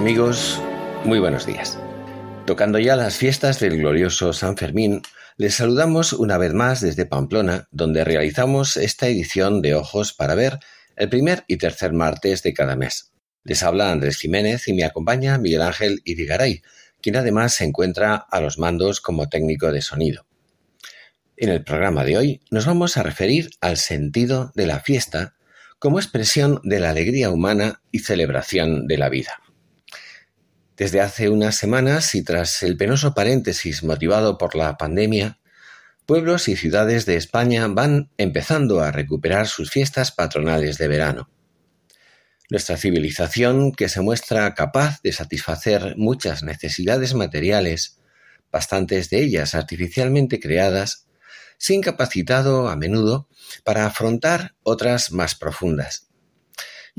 Amigos, muy buenos días. Tocando ya las fiestas del glorioso San Fermín, les saludamos una vez más desde Pamplona, donde realizamos esta edición de Ojos para Ver el primer y tercer martes de cada mes. Les habla Andrés Jiménez y me acompaña Miguel Ángel Irigaray, quien además se encuentra a los mandos como técnico de sonido. En el programa de hoy nos vamos a referir al sentido de la fiesta como expresión de la alegría humana y celebración de la vida. Desde hace unas semanas y tras el penoso paréntesis motivado por la pandemia, pueblos y ciudades de España van empezando a recuperar sus fiestas patronales de verano. Nuestra civilización, que se muestra capaz de satisfacer muchas necesidades materiales, bastantes de ellas artificialmente creadas, se ha incapacitado a menudo para afrontar otras más profundas.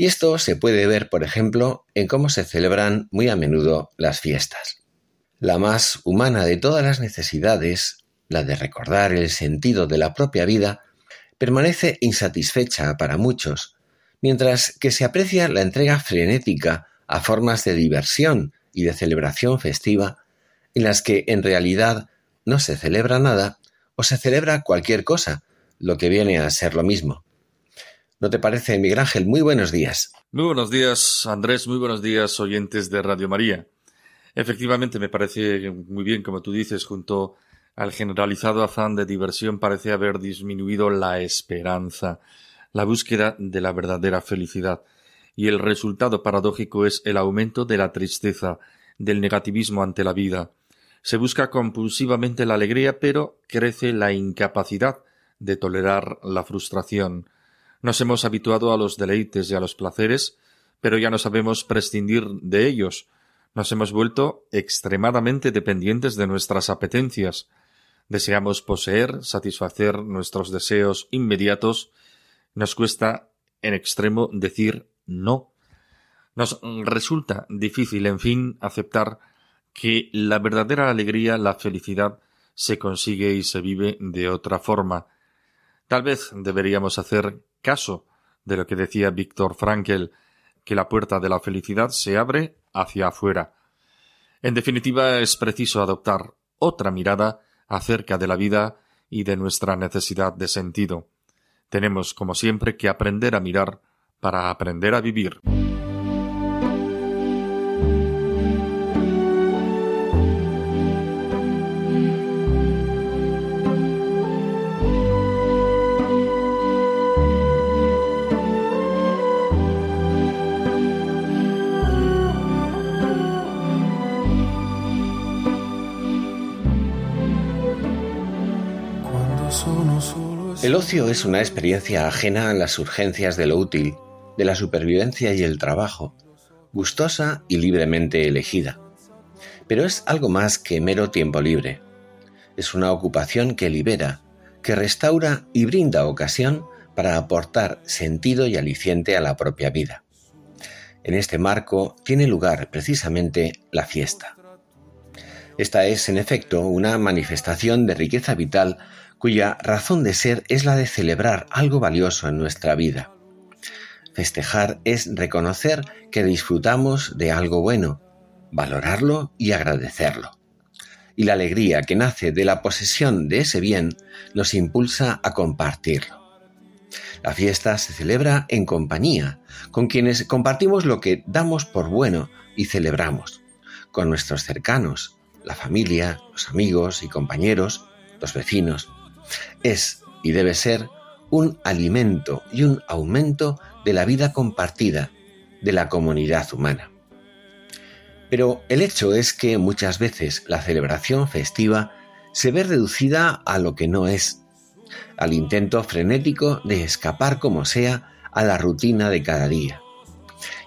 Y esto se puede ver, por ejemplo, en cómo se celebran muy a menudo las fiestas. La más humana de todas las necesidades, la de recordar el sentido de la propia vida, permanece insatisfecha para muchos, mientras que se aprecia la entrega frenética a formas de diversión y de celebración festiva, en las que en realidad no se celebra nada o se celebra cualquier cosa, lo que viene a ser lo mismo. ¿No te parece, Miguel Ángel? Muy buenos días. Muy buenos días, Andrés. Muy buenos días, oyentes de Radio María. Efectivamente, me parece muy bien, como tú dices, junto al generalizado afán de diversión parece haber disminuido la esperanza, la búsqueda de la verdadera felicidad. Y el resultado paradójico es el aumento de la tristeza, del negativismo ante la vida. Se busca compulsivamente la alegría, pero crece la incapacidad de tolerar la frustración. Nos hemos habituado a los deleites y a los placeres, pero ya no sabemos prescindir de ellos. Nos hemos vuelto extremadamente dependientes de nuestras apetencias. Deseamos poseer, satisfacer nuestros deseos inmediatos. Nos cuesta en extremo decir no. Nos resulta difícil, en fin, aceptar que la verdadera alegría, la felicidad, se consigue y se vive de otra forma. Tal vez deberíamos hacer caso de lo que decía Víctor Frankl, que la puerta de la felicidad se abre hacia afuera. En definitiva, es preciso adoptar otra mirada acerca de la vida y de nuestra necesidad de sentido. Tenemos, como siempre, que aprender a mirar para aprender a vivir. El ocio es una experiencia ajena a las urgencias de lo útil, de la supervivencia y el trabajo, gustosa y libremente elegida. Pero es algo más que mero tiempo libre. Es una ocupación que libera, que restaura y brinda ocasión para aportar sentido y aliciente a la propia vida. En este marco tiene lugar precisamente la fiesta. Esta es, en efecto, una manifestación de riqueza vital cuya razón de ser es la de celebrar algo valioso en nuestra vida. Festejar es reconocer que disfrutamos de algo bueno, valorarlo y agradecerlo. Y la alegría que nace de la posesión de ese bien nos impulsa a compartirlo. La fiesta se celebra en compañía, con quienes compartimos lo que damos por bueno y celebramos, con nuestros cercanos, la familia, los amigos y compañeros, los vecinos, es y debe ser un alimento y un aumento de la vida compartida de la comunidad humana. Pero el hecho es que muchas veces la celebración festiva se ve reducida a lo que no es, al intento frenético de escapar como sea a la rutina de cada día.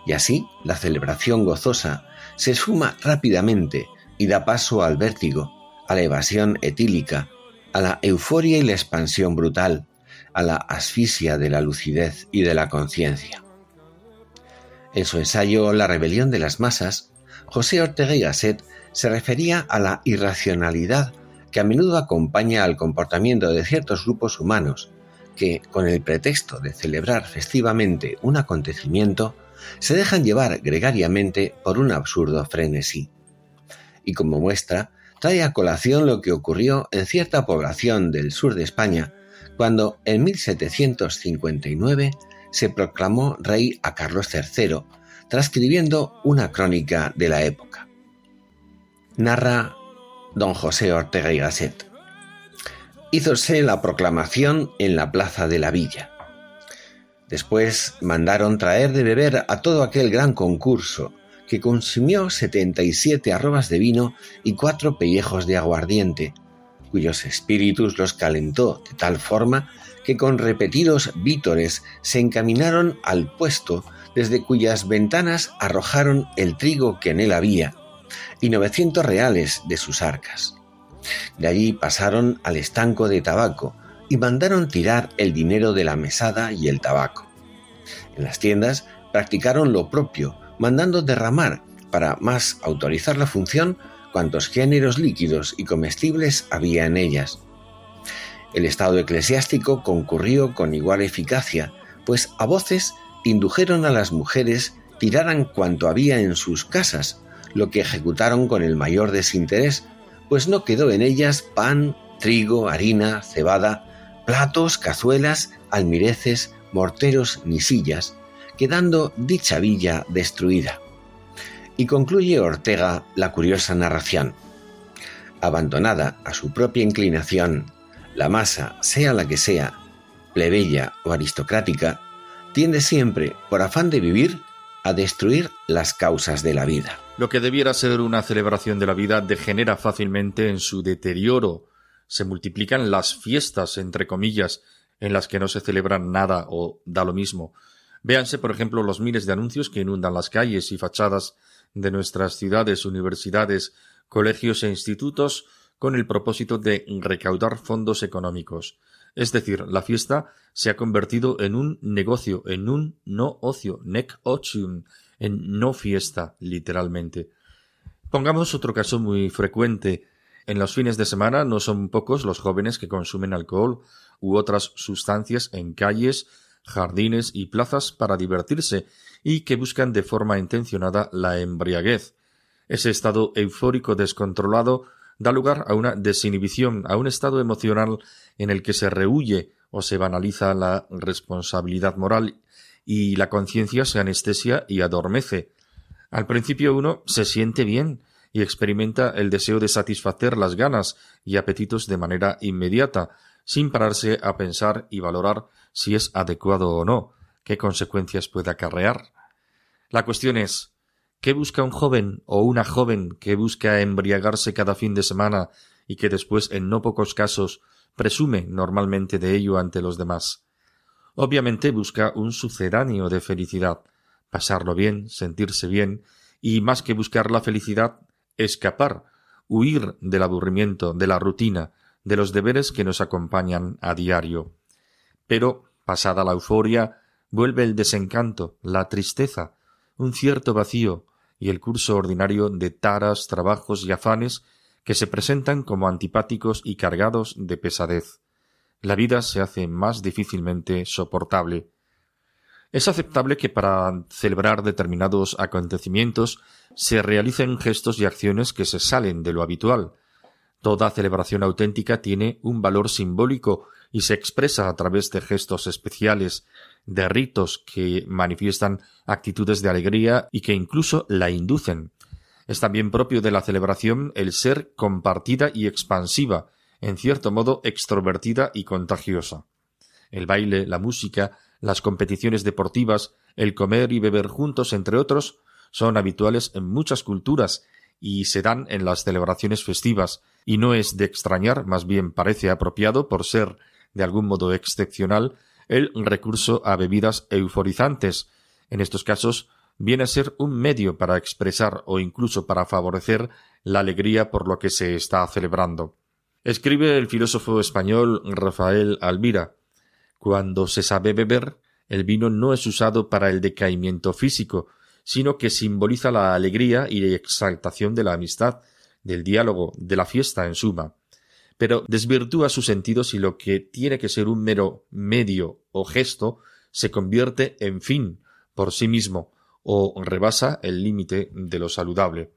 Y así la celebración gozosa se esfuma rápidamente y da paso al vértigo, a la evasión etílica, a la euforia y la expansión brutal, a la asfixia de la lucidez y de la conciencia. En su ensayo La rebelión de las masas, José Ortega y Gasset se refería a la irracionalidad que a menudo acompaña al comportamiento de ciertos grupos humanos que, con el pretexto de celebrar festivamente un acontecimiento, se dejan llevar gregariamente por un absurdo frenesí. Y como muestra, trae a colación lo que ocurrió en cierta población del sur de España cuando en 1759 se proclamó rey a Carlos III, transcribiendo una crónica de la época. Narra don José Ortega y Gasset. Hízose la proclamación en la plaza de la villa. Después mandaron traer de beber a todo aquel gran concurso, que consumió setenta y siete arrobas de vino y cuatro pellejos de aguardiente, cuyos espíritus los calentó de tal forma que con repetidos vítores se encaminaron al puesto desde cuyas ventanas arrojaron el trigo que en él había y novecientos reales de sus arcas. De allí pasaron al estanco de tabaco y mandaron tirar el dinero de la mesada y el tabaco. En las tiendas practicaron lo propio, mandando derramar, para más autorizar la función, cuantos géneros líquidos y comestibles había en ellas. El Estado eclesiástico concurrió con igual eficacia, pues a voces indujeron a las mujeres tiraran cuanto había en sus casas, lo que ejecutaron con el mayor desinterés, pues no quedó en ellas pan, trigo, harina, cebada, platos, cazuelas, almireces, morteros ni sillas, quedando dicha villa destruida. Y concluye Ortega la curiosa narración. Abandonada a su propia inclinación, la masa, sea la que sea, plebeya o aristocrática, tiende siempre, por afán de vivir, a destruir las causas de la vida. Lo que debiera ser una celebración de la vida degenera fácilmente en su deterioro. Se multiplican las fiestas, entre comillas, en las que no se celebran nada o da lo mismo. Véanse, por ejemplo, los miles de anuncios que inundan las calles y fachadas de nuestras ciudades, universidades, colegios e institutos con el propósito de recaudar fondos económicos. Es decir, la fiesta se ha convertido en un negocio, en un no ocio, nec otium, en no fiesta, literalmente. Pongamos otro caso muy frecuente. En los fines de semana no son pocos los jóvenes que consumen alcohol u otras sustancias en calles, jardines y plazas para divertirse y que buscan de forma intencionada la embriaguez. Ese estado eufórico descontrolado da lugar a una desinhibición, a un estado emocional en el que se rehuye o se banaliza la responsabilidad moral y la conciencia se anestesia y adormece. Al principio uno se siente bien y experimenta el deseo de satisfacer las ganas y apetitos de manera inmediata, sin pararse a pensar y valorar si es adecuado o no, qué consecuencias puede acarrear. La cuestión es ¿Qué busca un joven o una joven que busca embriagarse cada fin de semana y que después, en no pocos casos, presume normalmente de ello ante los demás? Obviamente busca un sucedáneo de felicidad, pasarlo bien, sentirse bien, y más que buscar la felicidad, escapar, huir del aburrimiento, de la rutina, de los deberes que nos acompañan a diario. Pero, pasada la euforia, vuelve el desencanto, la tristeza, un cierto vacío, y el curso ordinario de taras, trabajos y afanes que se presentan como antipáticos y cargados de pesadez. La vida se hace más difícilmente soportable. Es aceptable que para celebrar determinados acontecimientos se realicen gestos y acciones que se salen de lo habitual. Toda celebración auténtica tiene un valor simbólico y se expresa a través de gestos especiales, de ritos que manifiestan actitudes de alegría y que incluso la inducen. Es también propio de la celebración el ser compartida y expansiva, en cierto modo extrovertida y contagiosa. El baile, la música, las competiciones deportivas, el comer y beber juntos, entre otros, son habituales en muchas culturas y se dan en las celebraciones festivas, y no es de extrañar, más bien parece apropiado por ser de algún modo excepcional, el recurso a bebidas euforizantes. En estos casos viene a ser un medio para expresar o incluso para favorecer la alegría por lo que se está celebrando. Escribe el filósofo español Rafael Alvira Cuando se sabe beber, el vino no es usado para el decaimiento físico, sino que simboliza la alegría y exaltación de la amistad, del diálogo, de la fiesta en suma. Pero desvirtúa su sentido si lo que tiene que ser un mero medio o gesto se convierte en fin por sí mismo o rebasa el límite de lo saludable.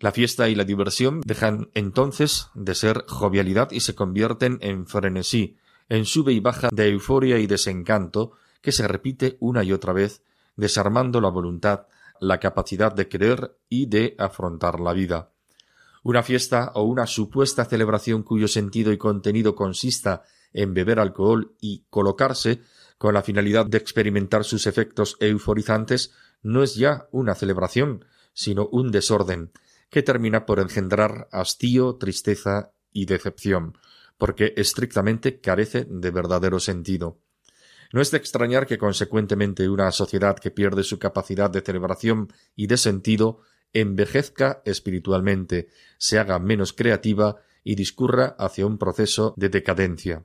La fiesta y la diversión dejan entonces de ser jovialidad y se convierten en frenesí, en sube y baja de euforia y desencanto que se repite una y otra vez, desarmando la voluntad, la capacidad de querer y de afrontar la vida. Una fiesta o una supuesta celebración cuyo sentido y contenido consista en beber alcohol y colocarse con la finalidad de experimentar sus efectos euforizantes no es ya una celebración, sino un desorden, que termina por engendrar hastío, tristeza y decepción, porque estrictamente carece de verdadero sentido. No es de extrañar que consecuentemente una sociedad que pierde su capacidad de celebración y de sentido envejezca espiritualmente, se haga menos creativa y discurra hacia un proceso de decadencia.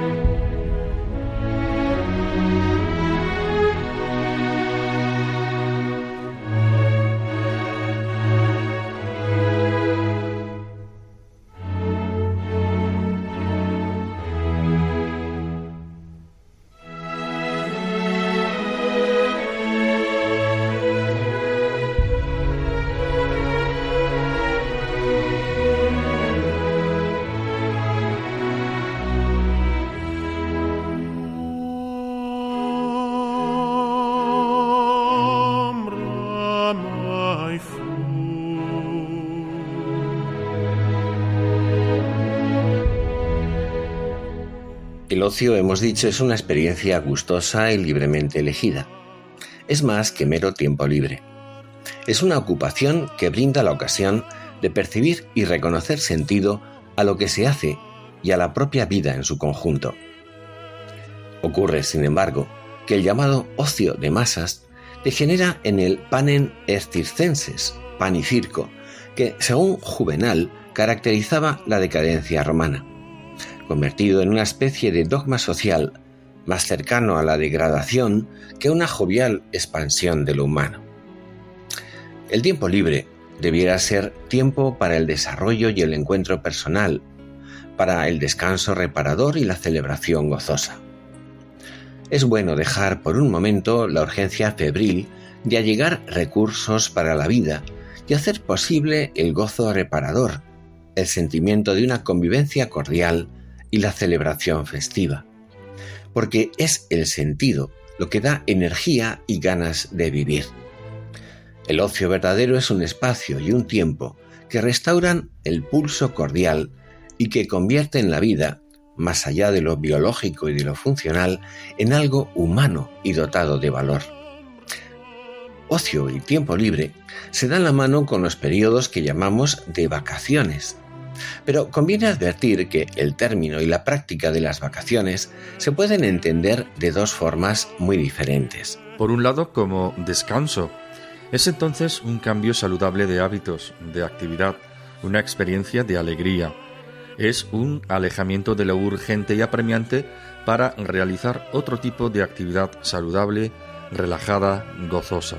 El ocio, hemos dicho, es una experiencia gustosa y libremente elegida. Es más que mero tiempo libre. Es una ocupación que brinda la ocasión de percibir y reconocer sentido a lo que se hace y a la propia vida en su conjunto. Ocurre, sin embargo, que el llamado ocio de masas degenera en el panem circenses, pan y circo, que, según Juvenal, caracterizaba la decadencia romana convertido en una especie de dogma social más cercano a la degradación que una jovial expansión de lo humano. El tiempo libre debiera ser tiempo para el desarrollo y el encuentro personal, para el descanso reparador y la celebración gozosa. Es bueno dejar por un momento la urgencia febril de allegar recursos para la vida y hacer posible el gozo reparador, el sentimiento de una convivencia cordial y la celebración festiva, porque es el sentido lo que da energía y ganas de vivir. El ocio verdadero es un espacio y un tiempo que restauran el pulso cordial y que convierten la vida, más allá de lo biológico y de lo funcional, en algo humano y dotado de valor. Ocio y tiempo libre se dan la mano con los periodos que llamamos de vacaciones, pero conviene advertir que el término y la práctica de las vacaciones se pueden entender de dos formas muy diferentes. Por un lado, como descanso. Es entonces un cambio saludable de hábitos, de actividad, una experiencia de alegría. Es un alejamiento de lo urgente y apremiante para realizar otro tipo de actividad saludable, relajada, gozosa.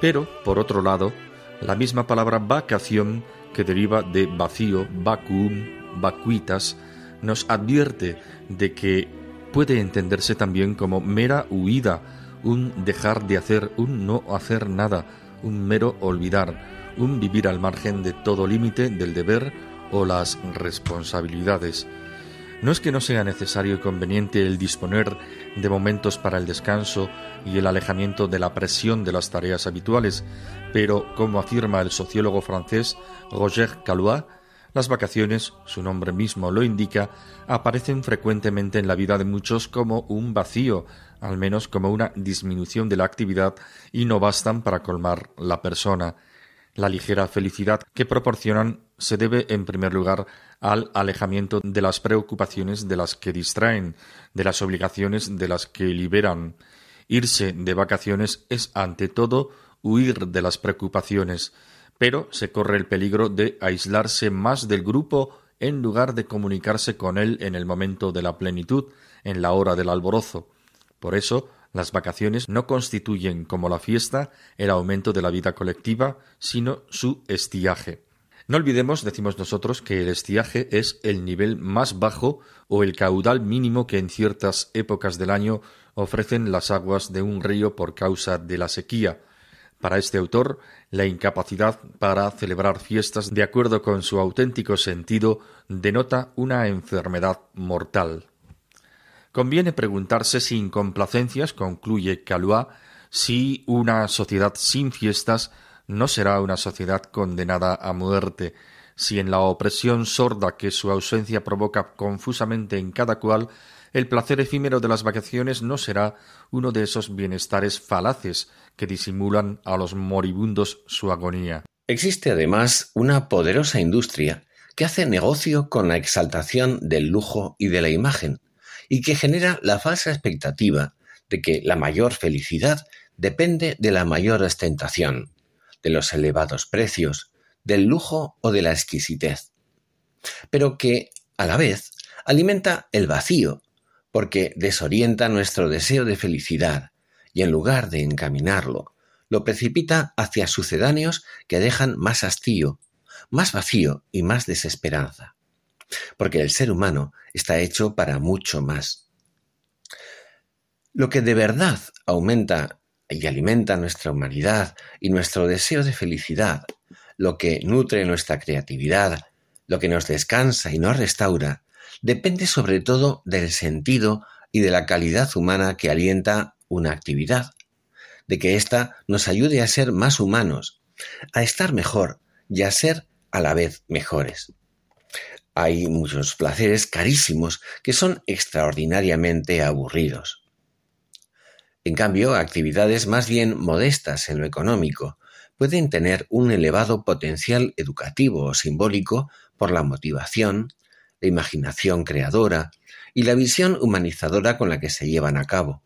Pero, por otro lado, la misma palabra vacación que deriva de vacío, vacuum, vacuitas, nos advierte de que puede entenderse también como mera huida, un dejar de hacer, un no hacer nada, un mero olvidar, un vivir al margen de todo límite del deber o las responsabilidades. No es que no sea necesario y conveniente el disponer de momentos para el descanso y el alejamiento de la presión de las tareas habituales, pero, como afirma el sociólogo francés Roger Calois, las vacaciones, su nombre mismo lo indica, aparecen frecuentemente en la vida de muchos como un vacío, al menos como una disminución de la actividad y no bastan para colmar la persona. La ligera felicidad que proporcionan se debe, en primer lugar, al alejamiento de las preocupaciones de las que distraen, de las obligaciones de las que liberan. Irse de vacaciones es, ante todo, huir de las preocupaciones, pero se corre el peligro de aislarse más del grupo en lugar de comunicarse con él en el momento de la plenitud, en la hora del alborozo. Por eso, las vacaciones no constituyen, como la fiesta, el aumento de la vida colectiva, sino su estiaje. No olvidemos, decimos nosotros, que el estiaje es el nivel más bajo o el caudal mínimo que en ciertas épocas del año ofrecen las aguas de un río por causa de la sequía. Para este autor, la incapacidad para celebrar fiestas de acuerdo con su auténtico sentido denota una enfermedad mortal. Conviene preguntarse sin complacencias, concluye Calois, si una sociedad sin fiestas no será una sociedad condenada a muerte, si en la opresión sorda que su ausencia provoca confusamente en cada cual, el placer efímero de las vacaciones no será uno de esos bienestares falaces que disimulan a los moribundos su agonía. Existe además una poderosa industria que hace negocio con la exaltación del lujo y de la imagen, y que genera la falsa expectativa de que la mayor felicidad depende de la mayor ostentación, de los elevados precios, del lujo o de la exquisitez, pero que, a la vez, alimenta el vacío, porque desorienta nuestro deseo de felicidad y en lugar de encaminarlo, lo precipita hacia sucedáneos que dejan más hastío, más vacío y más desesperanza porque el ser humano está hecho para mucho más. Lo que de verdad aumenta y alimenta nuestra humanidad y nuestro deseo de felicidad, lo que nutre nuestra creatividad, lo que nos descansa y nos restaura, depende sobre todo del sentido y de la calidad humana que alienta una actividad, de que ésta nos ayude a ser más humanos, a estar mejor y a ser a la vez mejores. Hay muchos placeres carísimos que son extraordinariamente aburridos. En cambio, actividades más bien modestas en lo económico pueden tener un elevado potencial educativo o simbólico por la motivación, la imaginación creadora y la visión humanizadora con la que se llevan a cabo.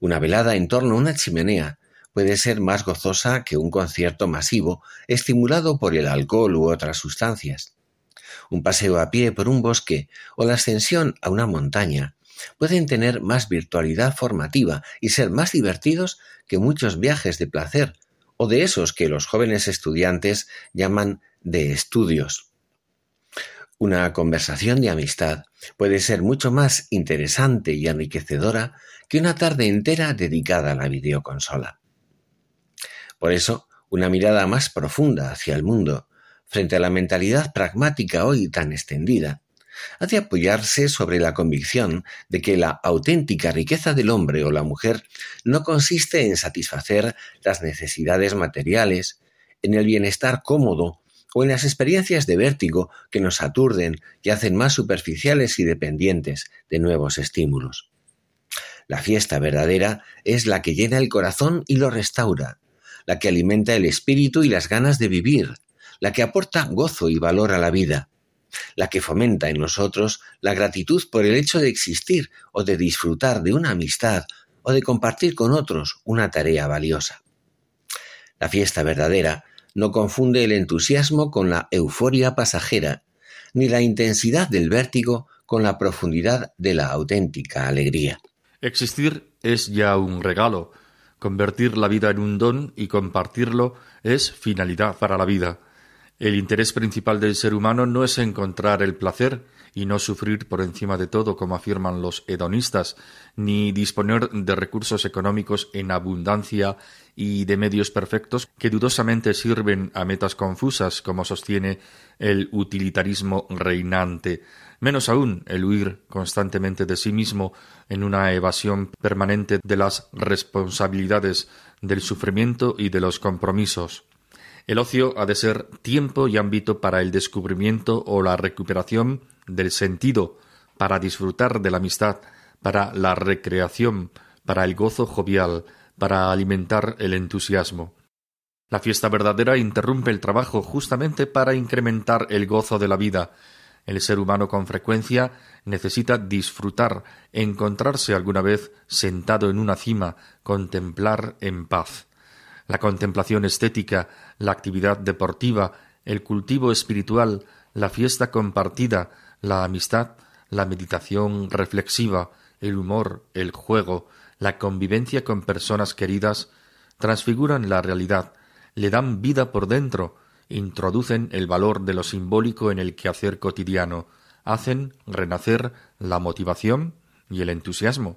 Una velada en torno a una chimenea puede ser más gozosa que un concierto masivo estimulado por el alcohol u otras sustancias un paseo a pie por un bosque o la ascensión a una montaña pueden tener más virtualidad formativa y ser más divertidos que muchos viajes de placer o de esos que los jóvenes estudiantes llaman de estudios. Una conversación de amistad puede ser mucho más interesante y enriquecedora que una tarde entera dedicada a la videoconsola. Por eso, una mirada más profunda hacia el mundo, frente a la mentalidad pragmática hoy tan extendida, ha de apoyarse sobre la convicción de que la auténtica riqueza del hombre o la mujer no consiste en satisfacer las necesidades materiales, en el bienestar cómodo o en las experiencias de vértigo que nos aturden y hacen más superficiales y dependientes de nuevos estímulos. La fiesta verdadera es la que llena el corazón y lo restaura, la que alimenta el espíritu y las ganas de vivir, la que aporta gozo y valor a la vida, la que fomenta en nosotros la gratitud por el hecho de existir o de disfrutar de una amistad o de compartir con otros una tarea valiosa. La fiesta verdadera no confunde el entusiasmo con la euforia pasajera, ni la intensidad del vértigo con la profundidad de la auténtica alegría. Existir es ya un regalo, convertir la vida en un don y compartirlo es finalidad para la vida. El interés principal del ser humano no es encontrar el placer y no sufrir por encima de todo, como afirman los hedonistas, ni disponer de recursos económicos en abundancia y de medios perfectos que dudosamente sirven a metas confusas, como sostiene el utilitarismo reinante, menos aún el huir constantemente de sí mismo en una evasión permanente de las responsabilidades, del sufrimiento y de los compromisos. El ocio ha de ser tiempo y ámbito para el descubrimiento o la recuperación del sentido, para disfrutar de la amistad, para la recreación, para el gozo jovial, para alimentar el entusiasmo. La fiesta verdadera interrumpe el trabajo justamente para incrementar el gozo de la vida. El ser humano con frecuencia necesita disfrutar, encontrarse alguna vez sentado en una cima, contemplar en paz. La contemplación estética, la actividad deportiva, el cultivo espiritual, la fiesta compartida, la amistad, la meditación reflexiva, el humor, el juego, la convivencia con personas queridas, transfiguran la realidad, le dan vida por dentro, introducen el valor de lo simbólico en el quehacer cotidiano, hacen renacer la motivación y el entusiasmo.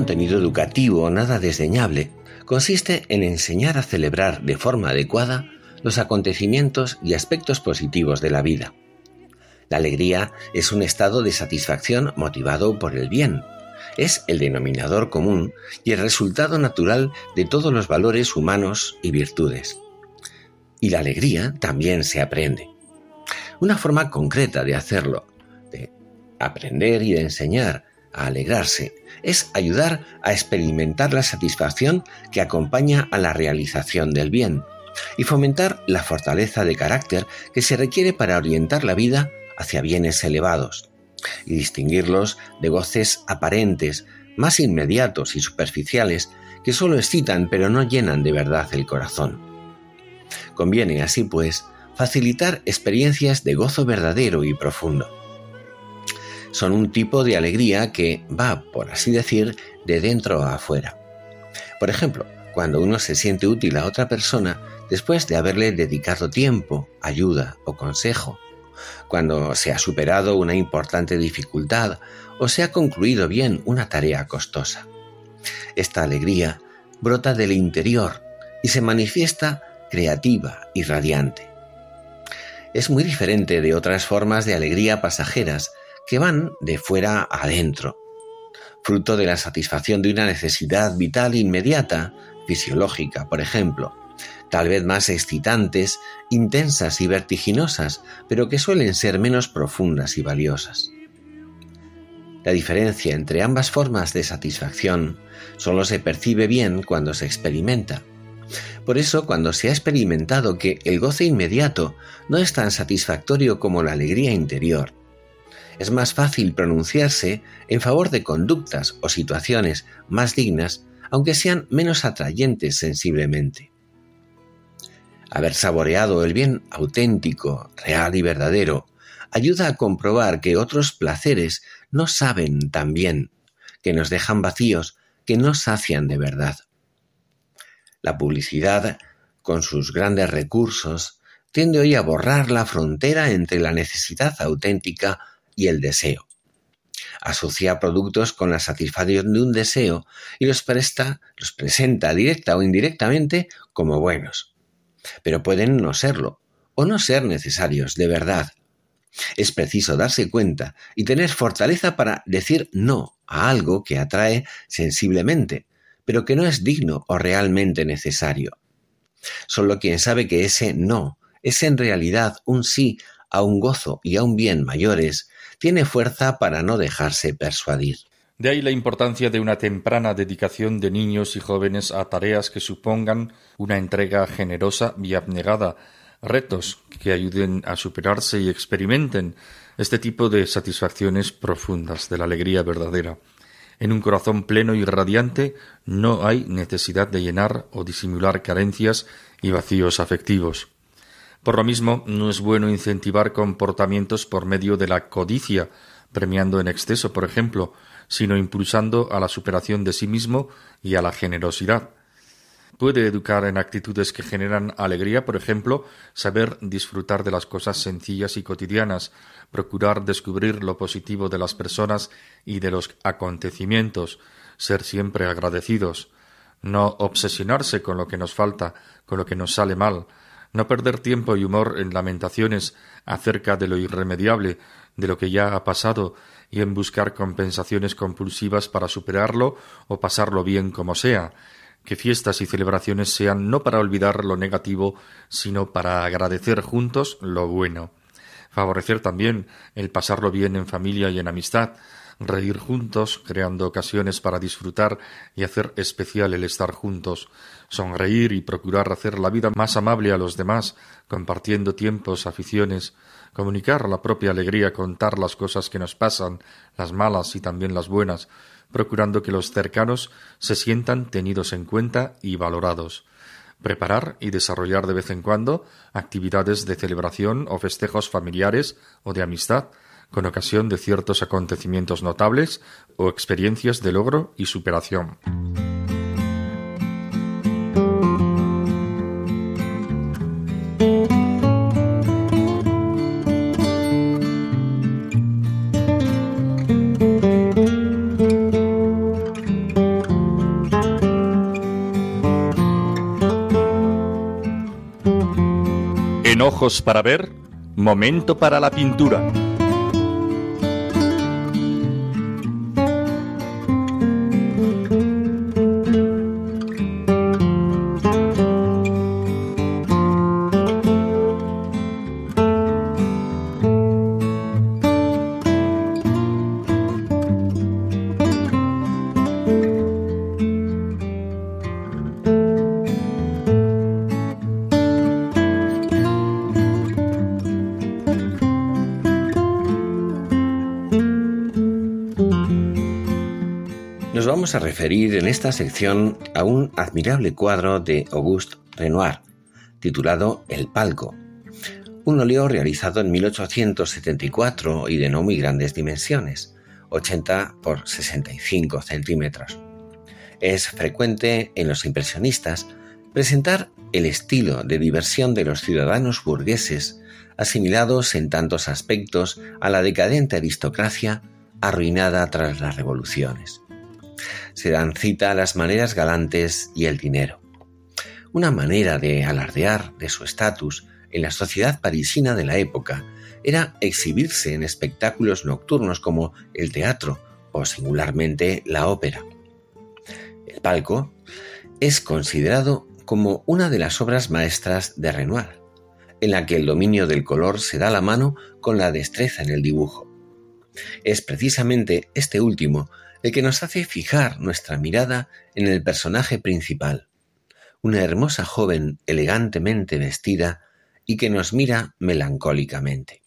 Contenido educativo nada desdeñable consiste en enseñar a celebrar de forma adecuada los acontecimientos y aspectos positivos de la vida. La alegría es un estado de satisfacción motivado por el bien. Es el denominador común y el resultado natural de todos los valores humanos y virtudes. Y la alegría también se aprende. Una forma concreta de hacerlo, de aprender y de enseñar a alegrarse, es ayudar a experimentar la satisfacción que acompaña a la realización del bien y fomentar la fortaleza de carácter que se requiere para orientar la vida hacia bienes elevados y distinguirlos de goces aparentes, más inmediatos y superficiales que solo excitan pero no llenan de verdad el corazón. Conviene así pues facilitar experiencias de gozo verdadero y profundo son un tipo de alegría que va, por así decir, de dentro a afuera. Por ejemplo, cuando uno se siente útil a otra persona después de haberle dedicado tiempo, ayuda o consejo, cuando se ha superado una importante dificultad o se ha concluido bien una tarea costosa. Esta alegría brota del interior y se manifiesta creativa y radiante. Es muy diferente de otras formas de alegría pasajeras que van de fuera adentro, fruto de la satisfacción de una necesidad vital inmediata, fisiológica, por ejemplo, tal vez más excitantes, intensas y vertiginosas, pero que suelen ser menos profundas y valiosas. La diferencia entre ambas formas de satisfacción solo se percibe bien cuando se experimenta. Por eso, cuando se ha experimentado que el goce inmediato no es tan satisfactorio como la alegría interior, es más fácil pronunciarse en favor de conductas o situaciones más dignas, aunque sean menos atrayentes sensiblemente. Haber saboreado el bien auténtico, real y verdadero ayuda a comprobar que otros placeres no saben tan bien, que nos dejan vacíos, que no sacian de verdad. La publicidad, con sus grandes recursos, tiende hoy a borrar la frontera entre la necesidad auténtica y el deseo. Asocia productos con la satisfacción de un deseo y los presta, los presenta directa o indirectamente como buenos. Pero pueden no serlo, o no ser necesarios de verdad. Es preciso darse cuenta y tener fortaleza para decir no a algo que atrae sensiblemente, pero que no es digno o realmente necesario. Solo quien sabe que ese no es en realidad un sí a un gozo y a un bien mayores, tiene fuerza para no dejarse persuadir. De ahí la importancia de una temprana dedicación de niños y jóvenes a tareas que supongan una entrega generosa y abnegada, retos que ayuden a superarse y experimenten este tipo de satisfacciones profundas de la alegría verdadera. En un corazón pleno y radiante no hay necesidad de llenar o disimular carencias y vacíos afectivos. Por lo mismo, no es bueno incentivar comportamientos por medio de la codicia, premiando en exceso, por ejemplo, sino impulsando a la superación de sí mismo y a la generosidad. Puede educar en actitudes que generan alegría, por ejemplo, saber disfrutar de las cosas sencillas y cotidianas, procurar descubrir lo positivo de las personas y de los acontecimientos, ser siempre agradecidos, no obsesionarse con lo que nos falta, con lo que nos sale mal, no perder tiempo y humor en lamentaciones acerca de lo irremediable, de lo que ya ha pasado, y en buscar compensaciones compulsivas para superarlo o pasarlo bien como sea, que fiestas y celebraciones sean no para olvidar lo negativo, sino para agradecer juntos lo bueno. Favorecer también el pasarlo bien en familia y en amistad, reír juntos, creando ocasiones para disfrutar y hacer especial el estar juntos, sonreír y procurar hacer la vida más amable a los demás, compartiendo tiempos, aficiones, comunicar la propia alegría, contar las cosas que nos pasan, las malas y también las buenas, procurando que los cercanos se sientan tenidos en cuenta y valorados. Preparar y desarrollar de vez en cuando actividades de celebración o festejos familiares o de amistad, con ocasión de ciertos acontecimientos notables o experiencias de logro y superación. En ojos para ver, momento para la pintura. A referir en esta sección a un admirable cuadro de Auguste Renoir, titulado El Palco, un óleo realizado en 1874 y de no muy grandes dimensiones, 80 por 65 centímetros. Es frecuente en los impresionistas presentar el estilo de diversión de los ciudadanos burgueses, asimilados en tantos aspectos a la decadente aristocracia arruinada tras las revoluciones se dan cita a las maneras galantes y el dinero. Una manera de alardear de su estatus en la sociedad parisina de la época era exhibirse en espectáculos nocturnos como el teatro o singularmente la ópera. El palco es considerado como una de las obras maestras de Renoir, en la que el dominio del color se da la mano con la destreza en el dibujo. Es precisamente este último el que nos hace fijar nuestra mirada en el personaje principal, una hermosa joven elegantemente vestida y que nos mira melancólicamente.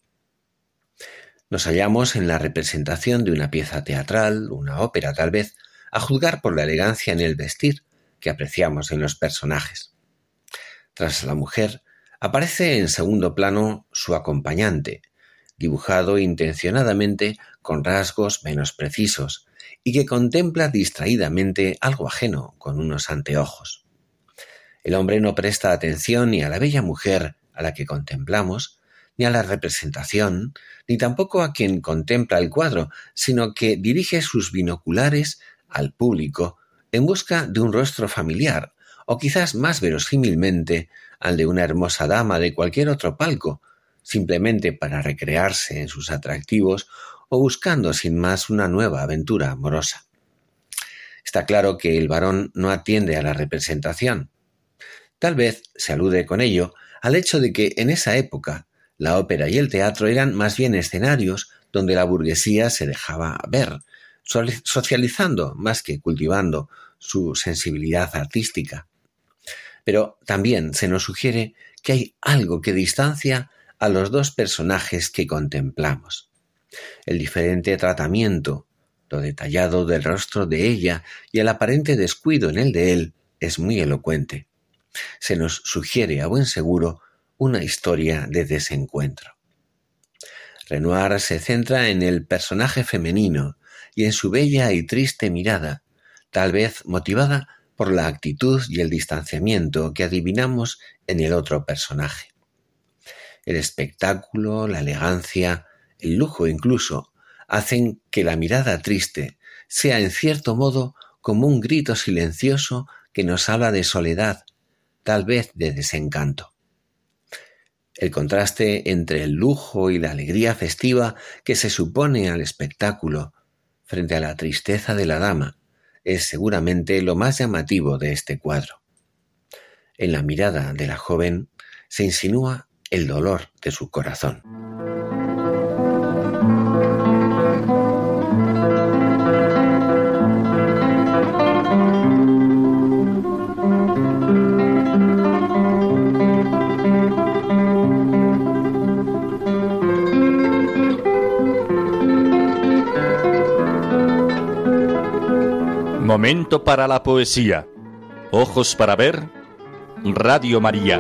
Nos hallamos en la representación de una pieza teatral, una ópera tal vez, a juzgar por la elegancia en el vestir que apreciamos en los personajes. Tras la mujer, aparece en segundo plano su acompañante, dibujado intencionadamente con rasgos menos precisos, y que contempla distraídamente algo ajeno con unos anteojos. El hombre no presta atención ni a la bella mujer a la que contemplamos, ni a la representación, ni tampoco a quien contempla el cuadro, sino que dirige sus binoculares al público en busca de un rostro familiar, o quizás más verosímilmente al de una hermosa dama de cualquier otro palco, simplemente para recrearse en sus atractivos o buscando sin más una nueva aventura amorosa. Está claro que el varón no atiende a la representación. Tal vez se alude con ello al hecho de que en esa época la ópera y el teatro eran más bien escenarios donde la burguesía se dejaba ver, socializando más que cultivando su sensibilidad artística. Pero también se nos sugiere que hay algo que distancia a los dos personajes que contemplamos. El diferente tratamiento, lo detallado del rostro de ella y el aparente descuido en el de él es muy elocuente. Se nos sugiere a buen seguro una historia de desencuentro. Renoir se centra en el personaje femenino y en su bella y triste mirada, tal vez motivada por la actitud y el distanciamiento que adivinamos en el otro personaje. El espectáculo, la elegancia, el lujo incluso, hacen que la mirada triste sea en cierto modo como un grito silencioso que nos habla de soledad, tal vez de desencanto. El contraste entre el lujo y la alegría festiva que se supone al espectáculo frente a la tristeza de la dama es seguramente lo más llamativo de este cuadro. En la mirada de la joven se insinúa el dolor de su corazón. Momento para la poesía. Ojos para ver. Radio María.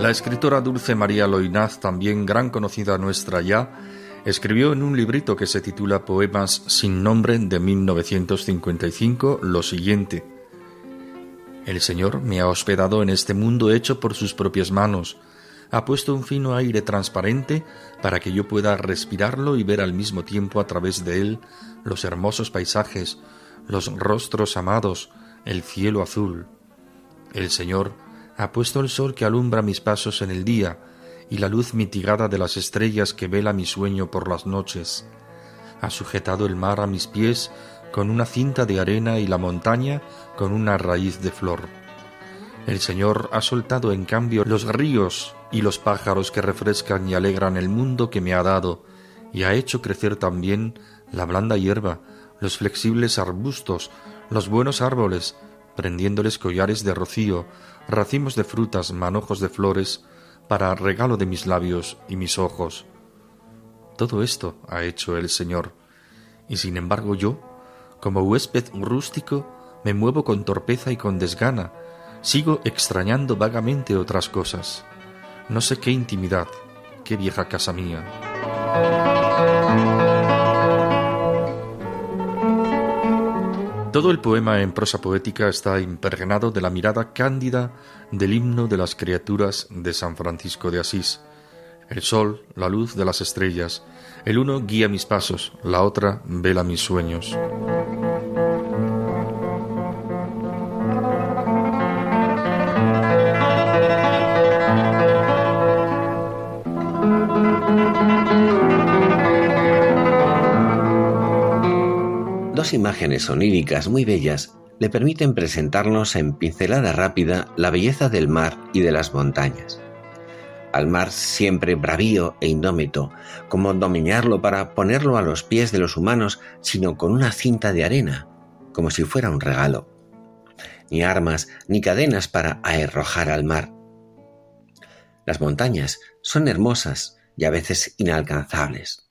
La escritora Dulce María Loinaz, también gran conocida nuestra ya, escribió en un librito que se titula Poemas sin nombre de 1955 lo siguiente. El Señor me ha hospedado en este mundo hecho por sus propias manos, ha puesto un fino aire transparente para que yo pueda respirarlo y ver al mismo tiempo a través de él los hermosos paisajes, los rostros amados, el cielo azul. El Señor ha puesto el sol que alumbra mis pasos en el día, y la luz mitigada de las estrellas que vela mi sueño por las noches. Ha sujetado el mar a mis pies con una cinta de arena y la montaña con una raíz de flor. El Señor ha soltado en cambio los ríos y los pájaros que refrescan y alegran el mundo que me ha dado, y ha hecho crecer también la blanda hierba, los flexibles arbustos, los buenos árboles, prendiéndoles collares de rocío, racimos de frutas, manojos de flores, para regalo de mis labios y mis ojos. Todo esto ha hecho el Señor, y sin embargo yo, como huésped rústico, me muevo con torpeza y con desgana, sigo extrañando vagamente otras cosas. No sé qué intimidad, qué vieja casa mía. Todo el poema en prosa poética está impregnado de la mirada cándida del himno de las criaturas de San Francisco de Asís. El sol, la luz de las estrellas, el uno guía mis pasos, la otra vela mis sueños. Dos imágenes oníricas muy bellas le permiten presentarnos en pincelada rápida la belleza del mar y de las montañas. Al mar siempre bravío e indómito, como dominarlo para ponerlo a los pies de los humanos, sino con una cinta de arena, como si fuera un regalo. Ni armas ni cadenas para aerrojar al mar. Las montañas son hermosas y a veces inalcanzables.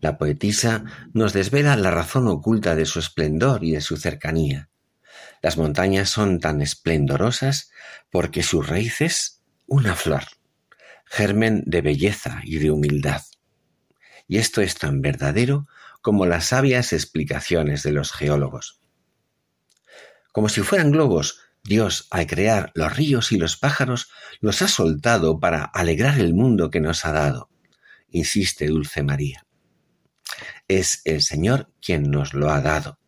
La poetisa nos desvela la razón oculta de su esplendor y de su cercanía. Las montañas son tan esplendorosas porque su raíz es una flor, germen de belleza y de humildad. Y esto es tan verdadero como las sabias explicaciones de los geólogos. Como si fueran globos, Dios, al crear los ríos y los pájaros, los ha soltado para alegrar el mundo que nos ha dado, insiste Dulce María. Es el Señor quien nos lo ha dado,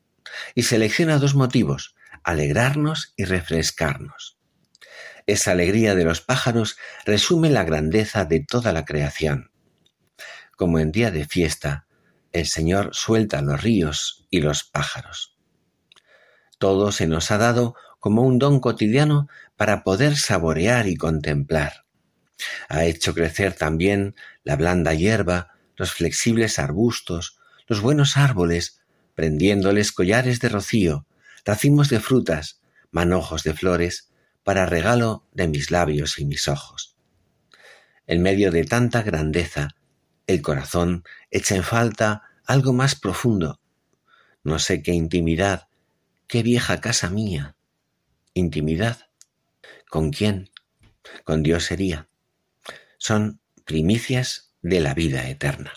y selecciona dos motivos, alegrarnos y refrescarnos. Esa alegría de los pájaros resume la grandeza de toda la creación. Como en día de fiesta, el Señor suelta los ríos y los pájaros. Todo se nos ha dado como un don cotidiano para poder saborear y contemplar. Ha hecho crecer también la blanda hierba, los flexibles arbustos, los buenos árboles, prendiéndoles collares de rocío, racimos de frutas, manojos de flores, para regalo de mis labios y mis ojos. En medio de tanta grandeza, el corazón echa en falta algo más profundo. No sé qué intimidad, qué vieja casa mía, intimidad. ¿Con quién? Con Dios sería. Son primicias de la vida eterna.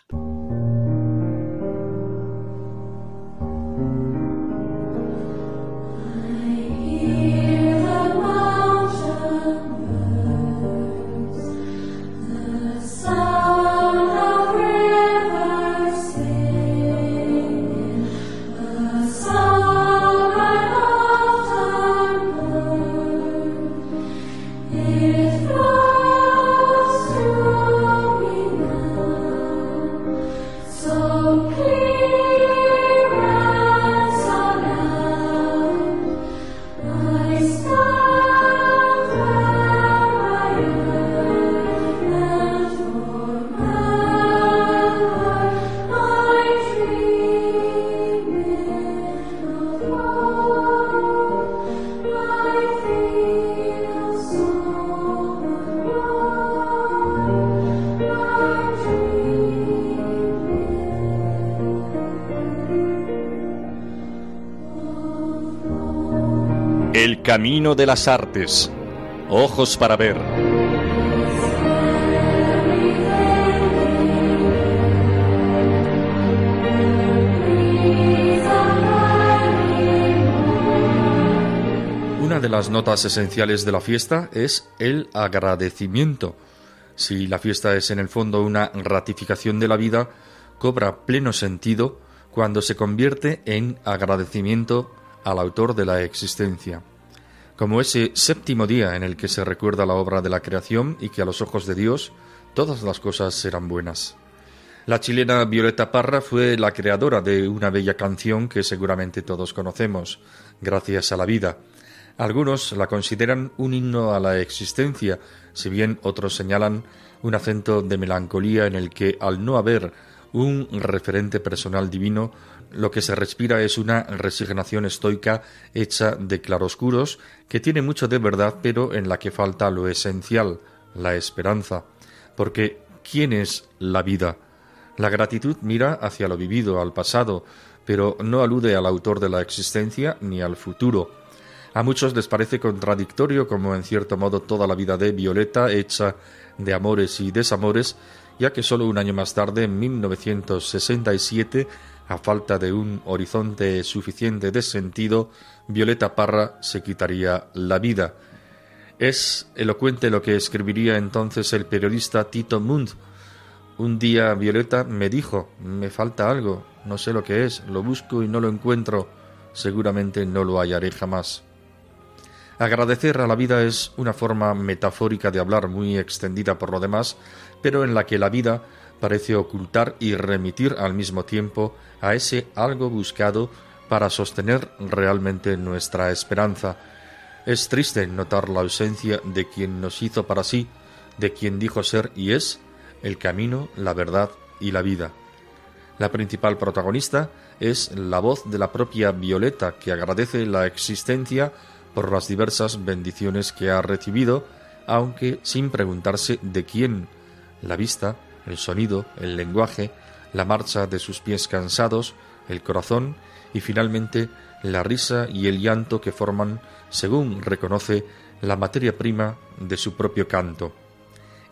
Camino de las Artes. Ojos para ver. Una de las notas esenciales de la fiesta es el agradecimiento. Si la fiesta es en el fondo una ratificación de la vida, cobra pleno sentido cuando se convierte en agradecimiento al autor de la existencia como ese séptimo día en el que se recuerda la obra de la creación y que a los ojos de Dios todas las cosas serán buenas. La chilena Violeta Parra fue la creadora de una bella canción que seguramente todos conocemos, Gracias a la vida. Algunos la consideran un himno a la existencia, si bien otros señalan un acento de melancolía en el que, al no haber un referente personal divino, lo que se respira es una resignación estoica hecha de claroscuros que tiene mucho de verdad, pero en la que falta lo esencial, la esperanza. Porque ¿quién es la vida? La gratitud mira hacia lo vivido, al pasado, pero no alude al autor de la existencia ni al futuro. A muchos les parece contradictorio como en cierto modo toda la vida de Violeta hecha de amores y desamores, ya que solo un año más tarde, en 1967, a falta de un horizonte suficiente de sentido, Violeta Parra se quitaría la vida. Es elocuente lo que escribiría entonces el periodista Tito Mund. Un día Violeta me dijo, me falta algo, no sé lo que es, lo busco y no lo encuentro, seguramente no lo hallaré jamás. Agradecer a la vida es una forma metafórica de hablar muy extendida por lo demás, pero en la que la vida parece ocultar y remitir al mismo tiempo a ese algo buscado para sostener realmente nuestra esperanza. Es triste notar la ausencia de quien nos hizo para sí, de quien dijo ser y es el camino, la verdad y la vida. La principal protagonista es la voz de la propia Violeta, que agradece la existencia por las diversas bendiciones que ha recibido, aunque sin preguntarse de quién. La vista, el sonido, el lenguaje, la marcha de sus pies cansados, el corazón y finalmente la risa y el llanto que forman, según reconoce, la materia prima de su propio canto.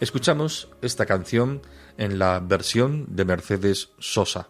Escuchamos esta canción en la versión de Mercedes Sosa.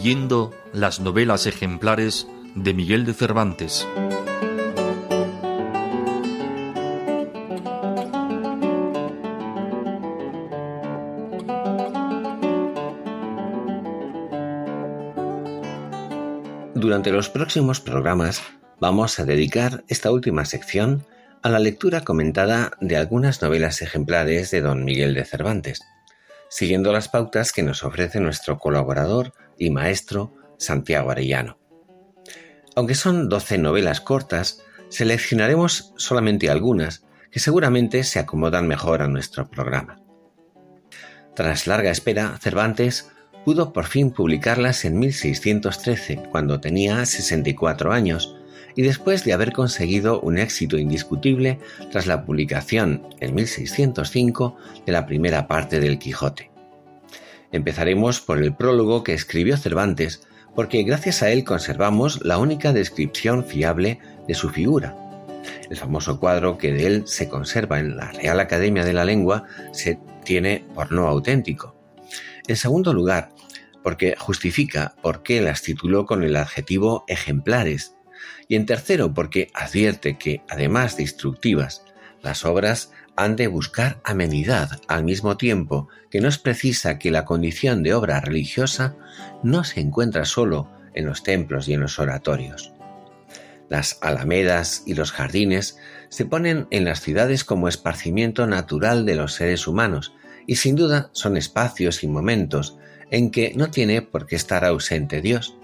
Leyendo las novelas ejemplares de Miguel de Cervantes. Durante los próximos programas vamos a dedicar esta última sección a la lectura comentada de algunas novelas ejemplares de don Miguel de Cervantes siguiendo las pautas que nos ofrece nuestro colaborador y maestro Santiago Arellano. Aunque son 12 novelas cortas, seleccionaremos solamente algunas que seguramente se acomodan mejor a nuestro programa. Tras larga espera, Cervantes pudo por fin publicarlas en 1613, cuando tenía 64 años, y después de haber conseguido un éxito indiscutible tras la publicación en 1605 de la primera parte del Quijote. Empezaremos por el prólogo que escribió Cervantes, porque gracias a él conservamos la única descripción fiable de su figura. El famoso cuadro que de él se conserva en la Real Academia de la Lengua se tiene por no auténtico. En segundo lugar, porque justifica por qué las tituló con el adjetivo ejemplares. Y en tercero, porque advierte que, además de instructivas, las obras han de buscar amenidad al mismo tiempo que nos precisa que la condición de obra religiosa no se encuentra solo en los templos y en los oratorios. Las alamedas y los jardines se ponen en las ciudades como esparcimiento natural de los seres humanos y sin duda son espacios y momentos en que no tiene por qué estar ausente Dios.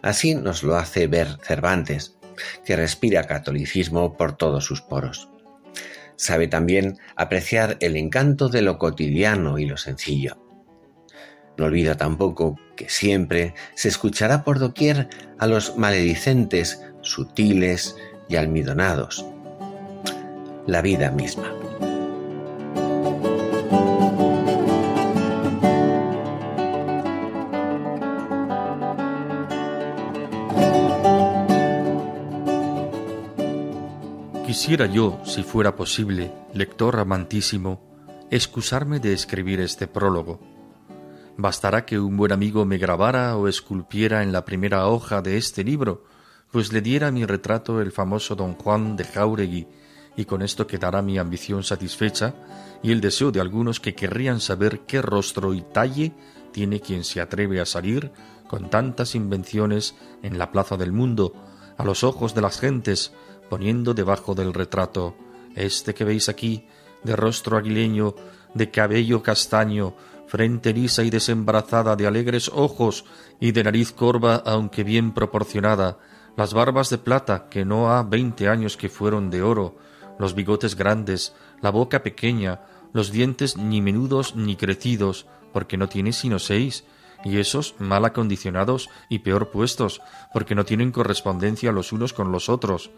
Así nos lo hace ver Cervantes, que respira catolicismo por todos sus poros. Sabe también apreciar el encanto de lo cotidiano y lo sencillo. No olvida tampoco que siempre se escuchará por doquier a los maledicentes, sutiles y almidonados. La vida misma. Quisiera yo, si fuera posible, lector amantísimo, excusarme de escribir este prólogo. Bastará que un buen amigo me grabara o esculpiera en la primera hoja de este libro, pues le diera mi retrato el famoso don Juan de Jauregui, y con esto quedará mi ambición satisfecha y el deseo de algunos que querrían saber qué rostro y talle tiene quien se atreve a salir con tantas invenciones en la plaza del mundo, a los ojos de las gentes, poniendo debajo del retrato este que veis aquí, de rostro aguileño, de cabello castaño, frente lisa y desembarazada, de alegres ojos y de nariz corva aunque bien proporcionada, las barbas de plata que no ha veinte años que fueron de oro, los bigotes grandes, la boca pequeña, los dientes ni menudos ni crecidos, porque no tiene sino seis, y esos mal acondicionados y peor puestos, porque no tienen correspondencia los unos con los otros,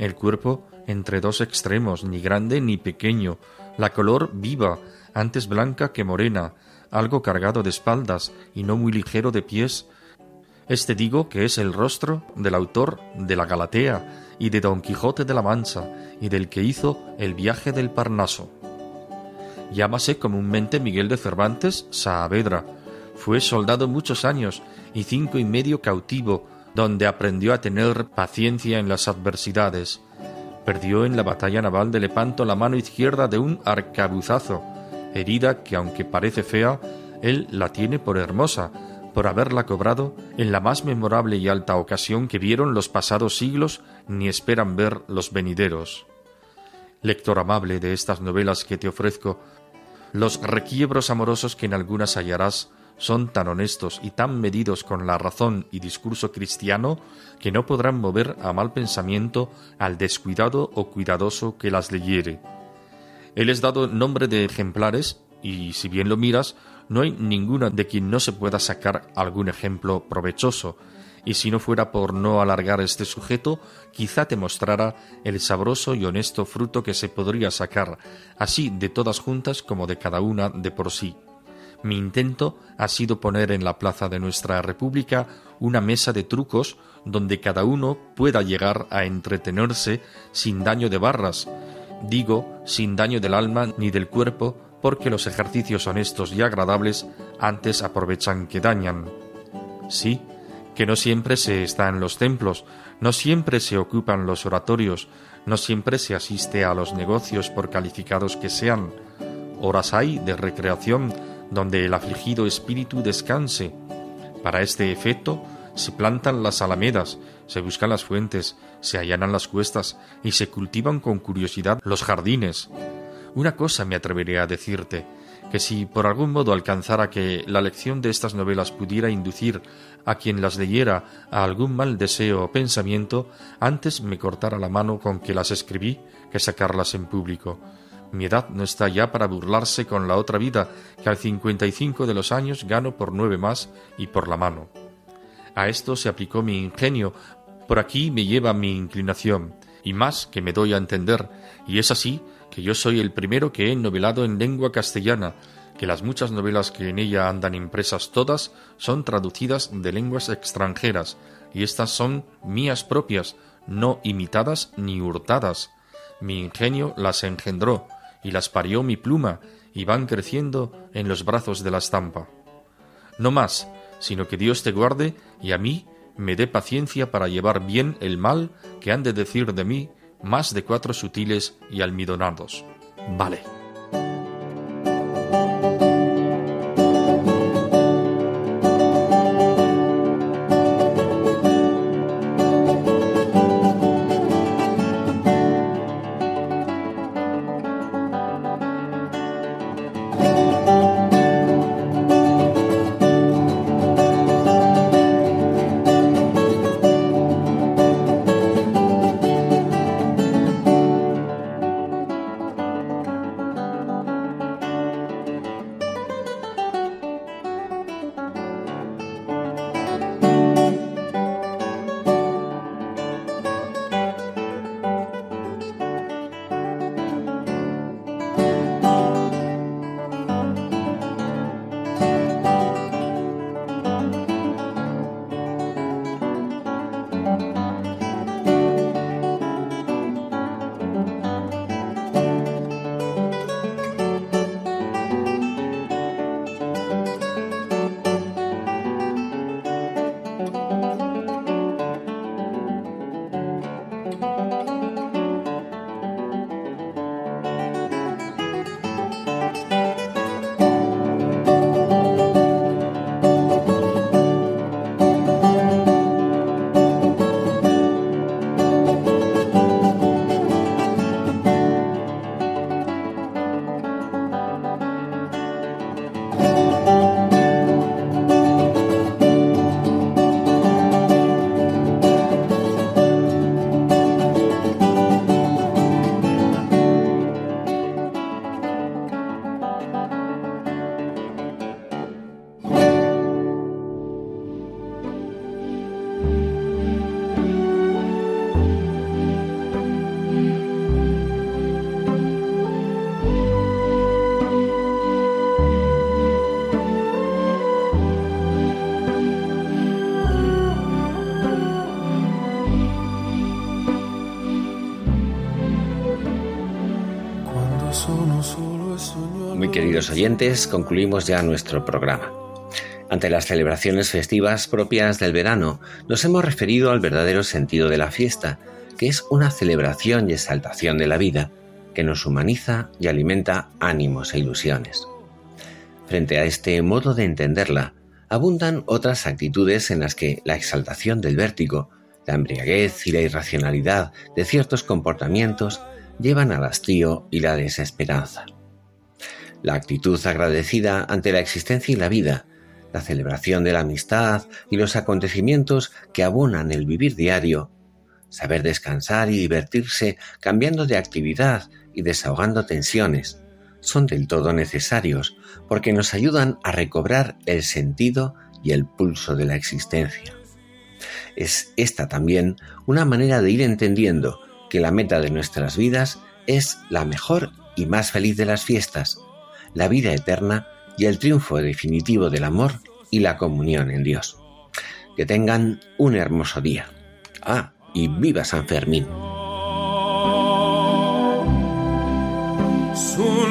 el cuerpo entre dos extremos, ni grande ni pequeño, la color viva, antes blanca que morena, algo cargado de espaldas y no muy ligero de pies. Este digo que es el rostro del autor de la Galatea y de Don Quijote de la Mancha y del que hizo el viaje del Parnaso. Llámase comúnmente Miguel de Cervantes Saavedra. Fue soldado muchos años y cinco y medio cautivo donde aprendió a tener paciencia en las adversidades. Perdió en la batalla naval de Lepanto la mano izquierda de un arcabuzazo, herida que aunque parece fea, él la tiene por hermosa, por haberla cobrado en la más memorable y alta ocasión que vieron los pasados siglos ni esperan ver los venideros. Lector amable de estas novelas que te ofrezco, los requiebros amorosos que en algunas hallarás son tan honestos y tan medidos con la razón y discurso cristiano que no podrán mover a mal pensamiento al descuidado o cuidadoso que las leyere. Él es dado nombre de ejemplares y si bien lo miras, no hay ninguna de quien no se pueda sacar algún ejemplo provechoso, y si no fuera por no alargar este sujeto, quizá te mostrara el sabroso y honesto fruto que se podría sacar, así de todas juntas como de cada una de por sí. Mi intento ha sido poner en la plaza de nuestra República una mesa de trucos donde cada uno pueda llegar a entretenerse sin daño de barras, digo sin daño del alma ni del cuerpo, porque los ejercicios honestos y agradables antes aprovechan que dañan. Sí, que no siempre se está en los templos, no siempre se ocupan los oratorios, no siempre se asiste a los negocios por calificados que sean. Horas hay de recreación donde el afligido espíritu descanse. Para este efecto se plantan las alamedas, se buscan las fuentes, se allanan las cuestas y se cultivan con curiosidad los jardines. Una cosa me atreveré a decirte, que si por algún modo alcanzara que la lección de estas novelas pudiera inducir a quien las leyera a algún mal deseo o pensamiento, antes me cortara la mano con que las escribí que sacarlas en público Mi edad no está ya para burlarse con la otra vida, que al 55 de los años gano por nueve más y por la mano. A esto se aplicó mi ingenio, por aquí me lleva mi inclinación, y más que me doy a entender, y es así que yo soy el primero que he novelado en lengua castellana, que las muchas novelas que en ella andan impresas todas son traducidas de lenguas extranjeras, y estas son mías propias, no imitadas ni hurtadas. Mi ingenio las engendró, y las parió mi pluma, y van creciendo en los brazos de la estampa. No más, sino que Dios te guarde y a mí me dé paciencia para llevar bien el mal que han de decir de mí más de cuatro sutiles y almidonados. Vale. Concluimos ya nuestro programa. Ante las celebraciones festivas propias del verano, nos hemos referido al verdadero sentido de la fiesta, que es una celebración y exaltación de la vida, que nos humaniza y alimenta ánimos e ilusiones. Frente a este modo de entenderla, abundan otras actitudes en las que la exaltación del vértigo, la embriaguez y la irracionalidad de ciertos comportamientos llevan al hastío y la desesperanza la actitud agradecida ante la existencia y la vida, la celebración de la amistad y los acontecimientos que abonan el vivir diario, saber descansar y divertirse cambiando de actividad y desahogando tensiones, son del todo necesarios porque nos ayudan a recobrar el sentido y el pulso de la existencia. Es esta también una manera de ir entendiendo que la meta de nuestras vidas es la mejor y más feliz de las fiestas, la vida eterna y el triunfo definitivo del amor y la comunión en Dios. Que tengan un hermoso día. Ah, y viva San Fermín. Su